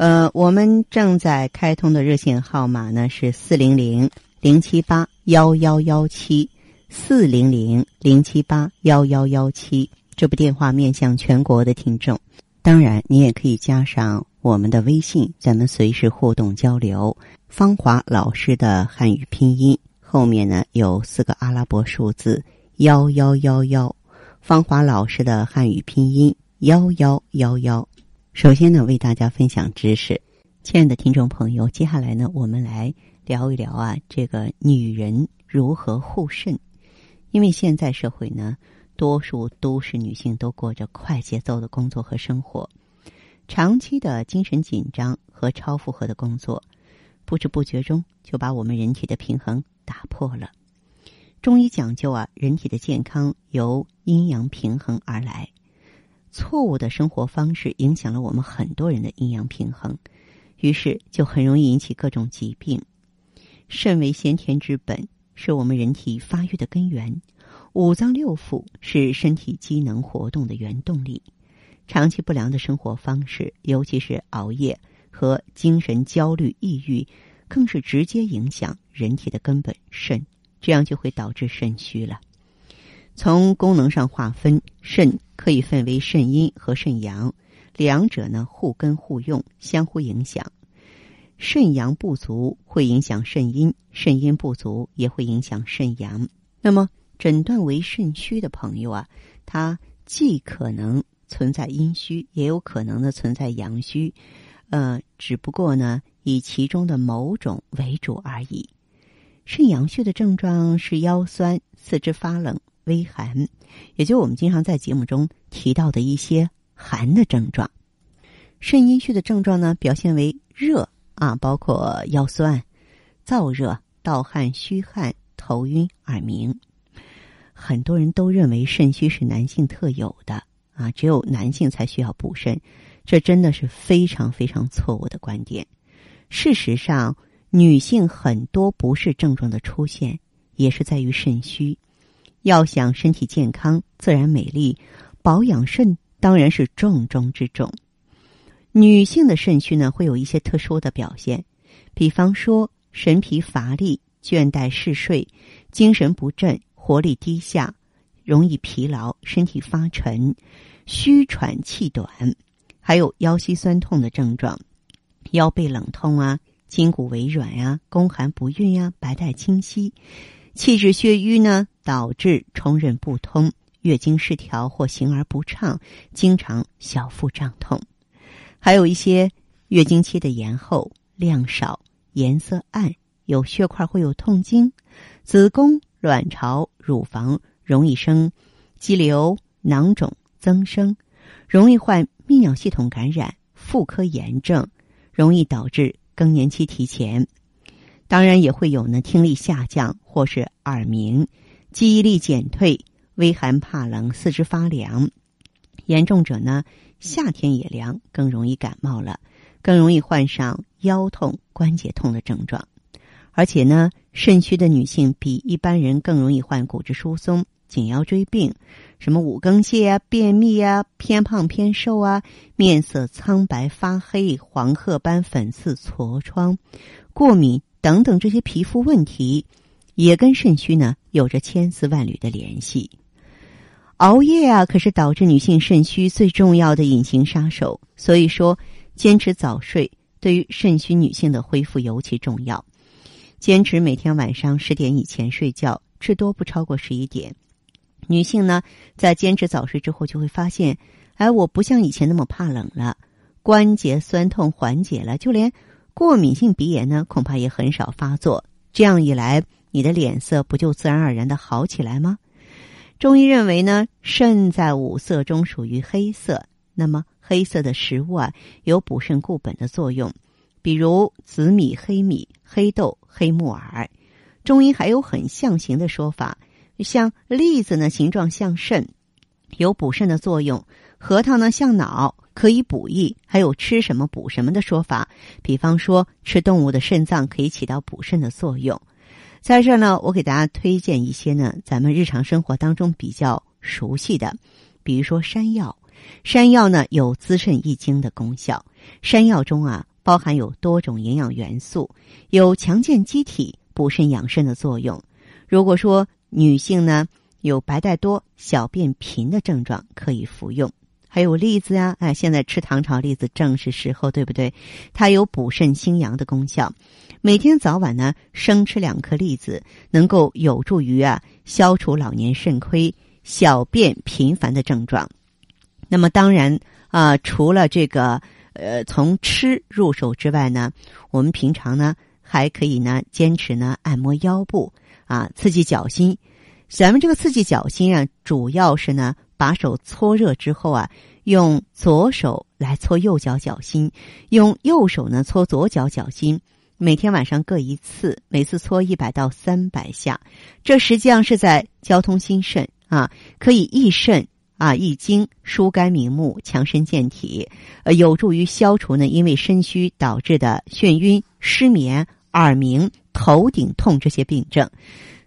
呃，我们正在开通的热线号码呢是四零零零七八幺幺幺七，四零零零七八幺幺幺七。这部电话面向全国的听众，当然你也可以加上我们的微信，咱们随时互动交流。芳华老师的汉语拼音后面呢有四个阿拉伯数字幺幺幺幺，芳华老师的汉语拼音。幺幺幺幺，首先呢，为大家分享知识，亲爱的听众朋友，接下来呢，我们来聊一聊啊，这个女人如何护肾。因为现在社会呢，多数都市女性都过着快节奏的工作和生活，长期的精神紧张和超负荷的工作，不知不觉中就把我们人体的平衡打破了。中医讲究啊，人体的健康由阴阳平衡而来。错误的生活方式影响了我们很多人的阴阳平衡，于是就很容易引起各种疾病。肾为先天之本，是我们人体发育的根源；五脏六腑是身体机能活动的原动力。长期不良的生活方式，尤其是熬夜和精神焦虑、抑郁，更是直接影响人体的根本肾，这样就会导致肾虚了。从功能上划分，肾可以分为肾阴和肾阳，两者呢互根互用，相互影响。肾阳不足会影响肾阴，肾阴不足也会影响肾阳。那么，诊断为肾虚的朋友啊，他既可能存在阴虚，也有可能呢存在阳虚，呃，只不过呢以其中的某种为主而已。肾阳虚的症状是腰酸、四肢发冷。微寒，也就我们经常在节目中提到的一些寒的症状。肾阴虚的症状呢，表现为热啊，包括腰酸、燥热、盗汗、虚汗、头晕、耳鸣。很多人都认为肾虚是男性特有的啊，只有男性才需要补肾，这真的是非常非常错误的观点。事实上，女性很多不适症状的出现，也是在于肾虚。要想身体健康、自然美丽，保养肾当然是重中之重。女性的肾虚呢，会有一些特殊的表现，比方说神疲乏力、倦怠嗜睡、精神不振、活力低下、容易疲劳、身体发沉、虚喘气短，还有腰膝酸痛的症状，腰背冷痛啊、筋骨微软呀、宫寒不孕呀、白带清晰。气滞血瘀呢，导致冲任不通、月经失调或行而不畅，经常小腹胀痛；还有一些月经期的延后、量少、颜色暗、有血块会有痛经；子宫、卵巢、乳房容易生肌瘤、囊肿增生，容易患泌尿系统感染、妇科炎症，容易导致更年期提前。当然也会有呢，听力下降或是耳鸣，记忆力减退，微寒怕冷，四肢发凉，严重者呢，夏天也凉，更容易感冒了，更容易患上腰痛、关节痛的症状。而且呢，肾虚的女性比一般人更容易患骨质疏松、颈腰椎病，什么五更泻啊、便秘啊、偏胖偏瘦啊、面色苍白发黑、黄褐斑、粉刺、痤疮、过敏。等等，这些皮肤问题也跟肾虚呢有着千丝万缕的联系。熬夜啊，可是导致女性肾虚最重要的隐形杀手。所以说，坚持早睡对于肾虚女性的恢复尤其重要。坚持每天晚上十点以前睡觉，至多不超过十一点。女性呢，在坚持早睡之后，就会发现，哎，我不像以前那么怕冷了，关节酸痛缓解了，就连。过敏性鼻炎呢，恐怕也很少发作。这样一来，你的脸色不就自然而然的好起来吗？中医认为呢，肾在五色中属于黑色，那么黑色的食物啊，有补肾固本的作用。比如紫米、黑米、黑豆、黑木耳。中医还有很象形的说法，像栗子呢，形状像肾，有补肾的作用；核桃呢，像脑，可以补益。还有吃什么补什么的说法，比方说吃动物的肾脏可以起到补肾的作用。在这儿呢，我给大家推荐一些呢，咱们日常生活当中比较熟悉的，比如说山药。山药呢有滋肾益精的功效，山药中啊包含有多种营养元素，有强健机体。补肾养肾的作用。如果说女性呢有白带多、小便频的症状，可以服用。还有栗子呀，哎，现在吃糖炒栗子正是时候，对不对？它有补肾清阳的功效。每天早晚呢生吃两颗栗子，能够有助于啊消除老年肾亏、小便频繁的症状。那么当然啊，除了这个呃从吃入手之外呢，我们平常呢。还可以呢，坚持呢按摩腰部啊，刺激脚心。咱们这个刺激脚心啊，主要是呢把手搓热之后啊，用左手来搓右脚脚心，用右手呢搓左脚脚心。每天晚上各一次，每次搓一百到三百下。这实际上是在交通心肾啊，可以益肾啊益精，疏肝明目，强身健体，呃，有助于消除呢因为肾虚导致的眩晕、失眠。耳鸣、头顶痛这些病症，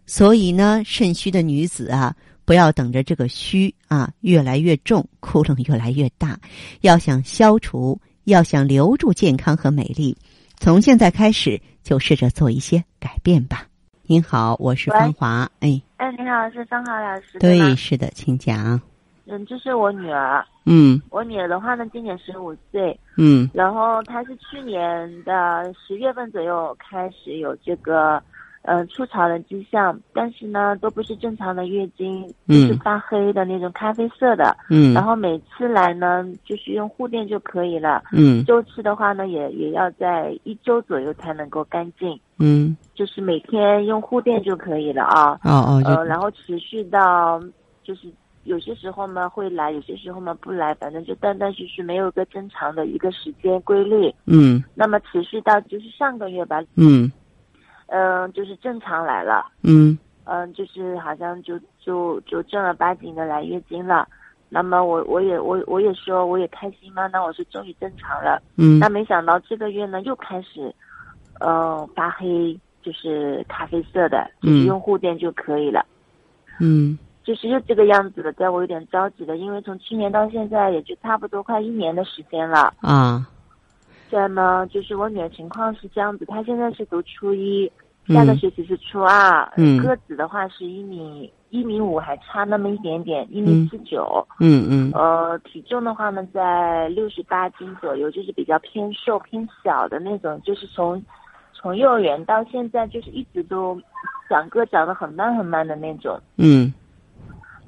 所以呢，肾虚的女子啊，不要等着这个虚啊越来越重，窟窿越来越大。要想消除，要想留住健康和美丽，从现在开始就试着做一些改变吧。您好，我是芳华。哎，哎，你好，是芳华老师。对，是的，请讲。嗯，这是我女儿。嗯，我女儿的话呢，今年十五岁。嗯，然后她是去年的十月份左右开始有这个，呃，初潮的迹象，但是呢，都不是正常的月经，是发黑的那种咖啡色的。嗯，然后每次来呢，就是用护垫就可以了。嗯，周期的话呢，也也要在一周左右才能够干净。嗯，就是每天用护垫就可以了啊。哦哦。呃，然后持续到就是。有些时候嘛会来，有些时候嘛不来，反正就断断续续，没有个正常的一个时间规律。嗯。那么持续到就是上个月吧。嗯。嗯，就是正常来了。嗯。嗯，就是好像就就就正儿八经的来月经了。那么我我也我我也说我也开心嘛，那我是终于正常了。嗯。那没想到这个月呢又开始，嗯，发黑，就是咖啡色的，就是用护垫就可以了。嗯。就是又这个样子了，在我有点着急的，因为从去年到现在也就差不多快一年的时间了。啊。在呢，就是我女儿情况是这样子，她现在是读初一，下个学期是初二。嗯。个子的话是一米一米五，还差那么一点点，一米四九。嗯嗯。呃，体重的话呢，在六十八斤左右，就是比较偏瘦偏小的那种，就是从从幼儿园到现在，就是一直都长个长得很慢很慢的那种。嗯。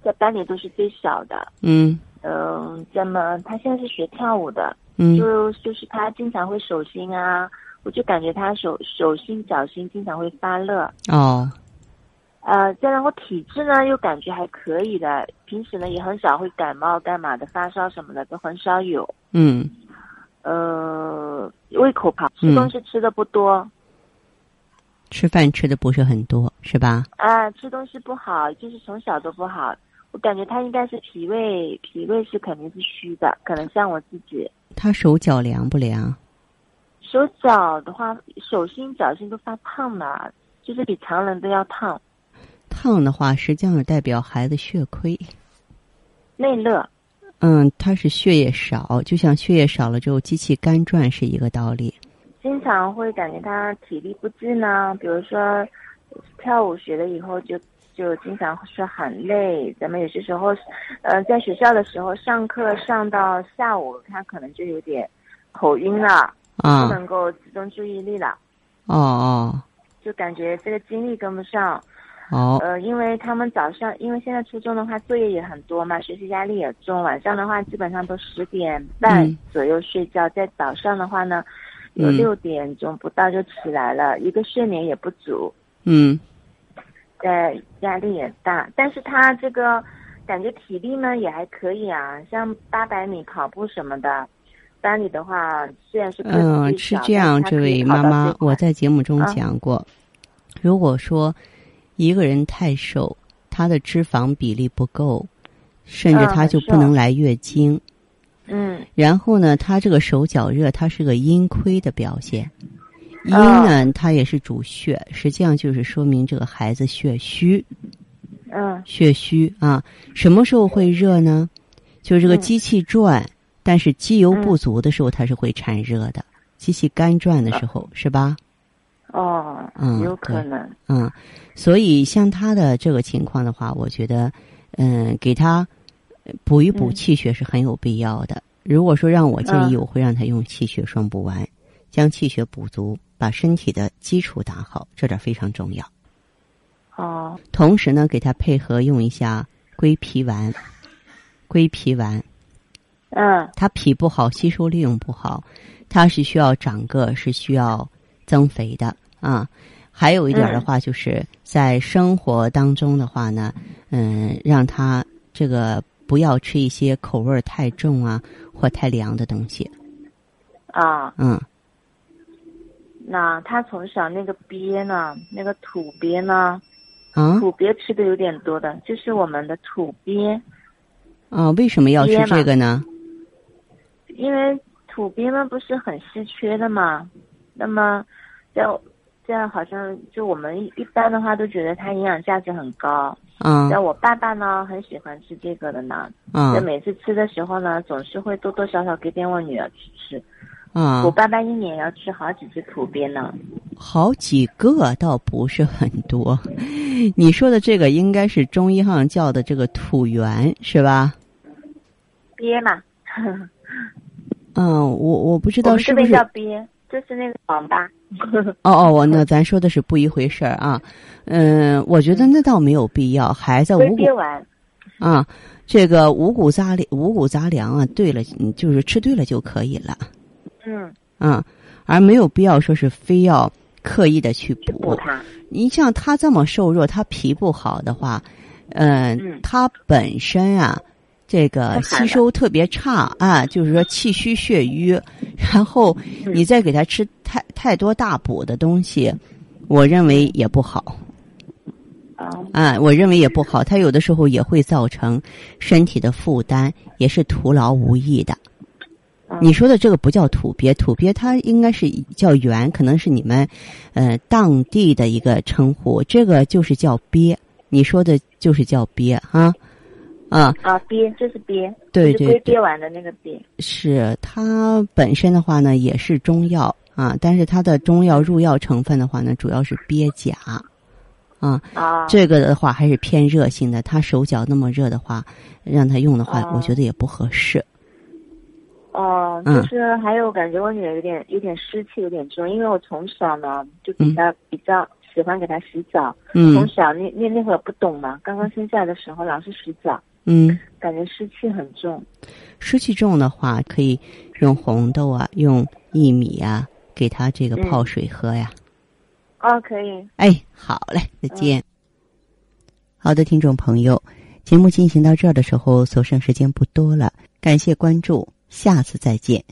在班里都是最小的。嗯。嗯，那么他现在是学跳舞的。嗯。就就是他经常会手心啊，我就感觉他手手心脚心经常会发热。哦。呃，再然后体质呢又感觉还可以的，平时呢也很少会感冒干嘛的，发烧什么的都很少有。嗯。呃，胃口好，吃东西吃的不多。吃饭吃的不是很多，是吧？啊，吃东西不好，就是从小都不好。我感觉他应该是脾胃，脾胃是肯定是虚的，可能像我自己。他手脚凉不凉？手脚的话，手心脚心都发烫的，就是比常人都要烫。烫的话，实际上代表孩子血亏。内热。嗯，他是血液少，就像血液少了之后，机器干转是一个道理。经常会感觉他体力不支呢，比如说跳舞学了以后就。就经常是很累，咱们有些时候，呃，在学校的时候上课上到下午，他可能就有点口晕了，不能够集中注意力了。哦哦。就感觉这个精力跟不上。哦。呃，因为他们早上，因为现在初中的话作业也很多嘛，学习压力也重，晚上的话基本上都十点半左右睡觉，在早上的话呢，有六点钟不到就起来了，一个睡眠也不足。嗯。呃，压力也大，但是他这个感觉体力呢也还可以啊，像八百米跑步什么的，班里的话，虽然是嗯，是这样，这位妈妈，我在节目中讲过，如果说一个人太瘦，他的脂肪比例不够，甚至他就不能来月经。嗯。然后呢，他这个手脚热，他是个阴亏的表现。阴呢，它也是主血，实际上就是说明这个孩子血虚。嗯。血虚啊，什么时候会热呢？就是这个机器转，但是机油不足的时候，它是会产热的。机器干转的时候，是吧？哦，嗯，有可能。嗯，所以像他的这个情况的话，我觉得，嗯，给他补一补气血是很有必要的。如果说让我建议，我会让他用气血双补丸，将气血补足。把身体的基础打好，这点非常重要。哦。同时呢，给他配合用一下归脾丸。归脾丸。嗯。他脾不好，吸收利用不好，他是需要长个，是需要增肥的啊。还有一点的话，就是在生活当中的话呢，嗯，让他这个不要吃一些口味太重啊或太凉的东西。啊。嗯。那他从小那个鳖呢，那个土鳖呢，啊，土鳖吃的有点多的，就是我们的土鳖。啊，为什么要吃这个呢？因为土鳖呢不是很稀缺的嘛，那么在这样好像就我们一般的话都觉得它营养价值很高。嗯。那我爸爸呢很喜欢吃这个的呢。嗯。那每次吃的时候呢，总是会多多少少给点我女儿去吃。啊，我爸爸一年要吃好几只土鳖呢。好几个倒不是很多，你说的这个应该是中医上叫的这个土元是吧？鳖嘛。嗯，我我不知道是不是。叫鳖，就是那个王八。哦哦，我那咱说的是不一回事儿啊。嗯，我觉得那倒没有必要，孩子五谷啊，这个五谷杂粮五谷杂粮啊，对了，就是吃对了就可以了。嗯。嗯，而没有必要说是非要刻意的去补。它。你像他这么瘦弱，他脾不好的话，嗯，他本身啊，这个吸收特别差啊，就是说气虚血瘀，然后你再给他吃太太多大补的东西，我认为也不好。啊，我认为也不好，他有的时候也会造成身体的负担，也是徒劳无益的。你说的这个不叫土鳖，土鳖它应该是叫元，可能是你们，呃，当地的一个称呼。这个就是叫鳖，你说的就是叫鳖哈，啊啊鳖，就是鳖，对对对，鳖丸的那个鳖。是它本身的话呢，也是中药啊，但是它的中药入药成分的话呢，主要是鳖甲，啊啊，这个的话还是偏热性的。他手脚那么热的话，让他用的话，我觉得也不合适。哦，就是还有感觉我女儿有点有点湿气有点重，因为我从小呢就比较比较喜欢给她洗澡，从小那那那会儿不懂嘛，刚刚生下来的时候老是洗澡，嗯，感觉湿气很重。湿气重的话，可以用红豆啊，用薏米啊，给她这个泡水喝呀。哦，可以。哎，好嘞，再见。好的，听众朋友，节目进行到这儿的时候，所剩时间不多了，感谢关注。下次再见。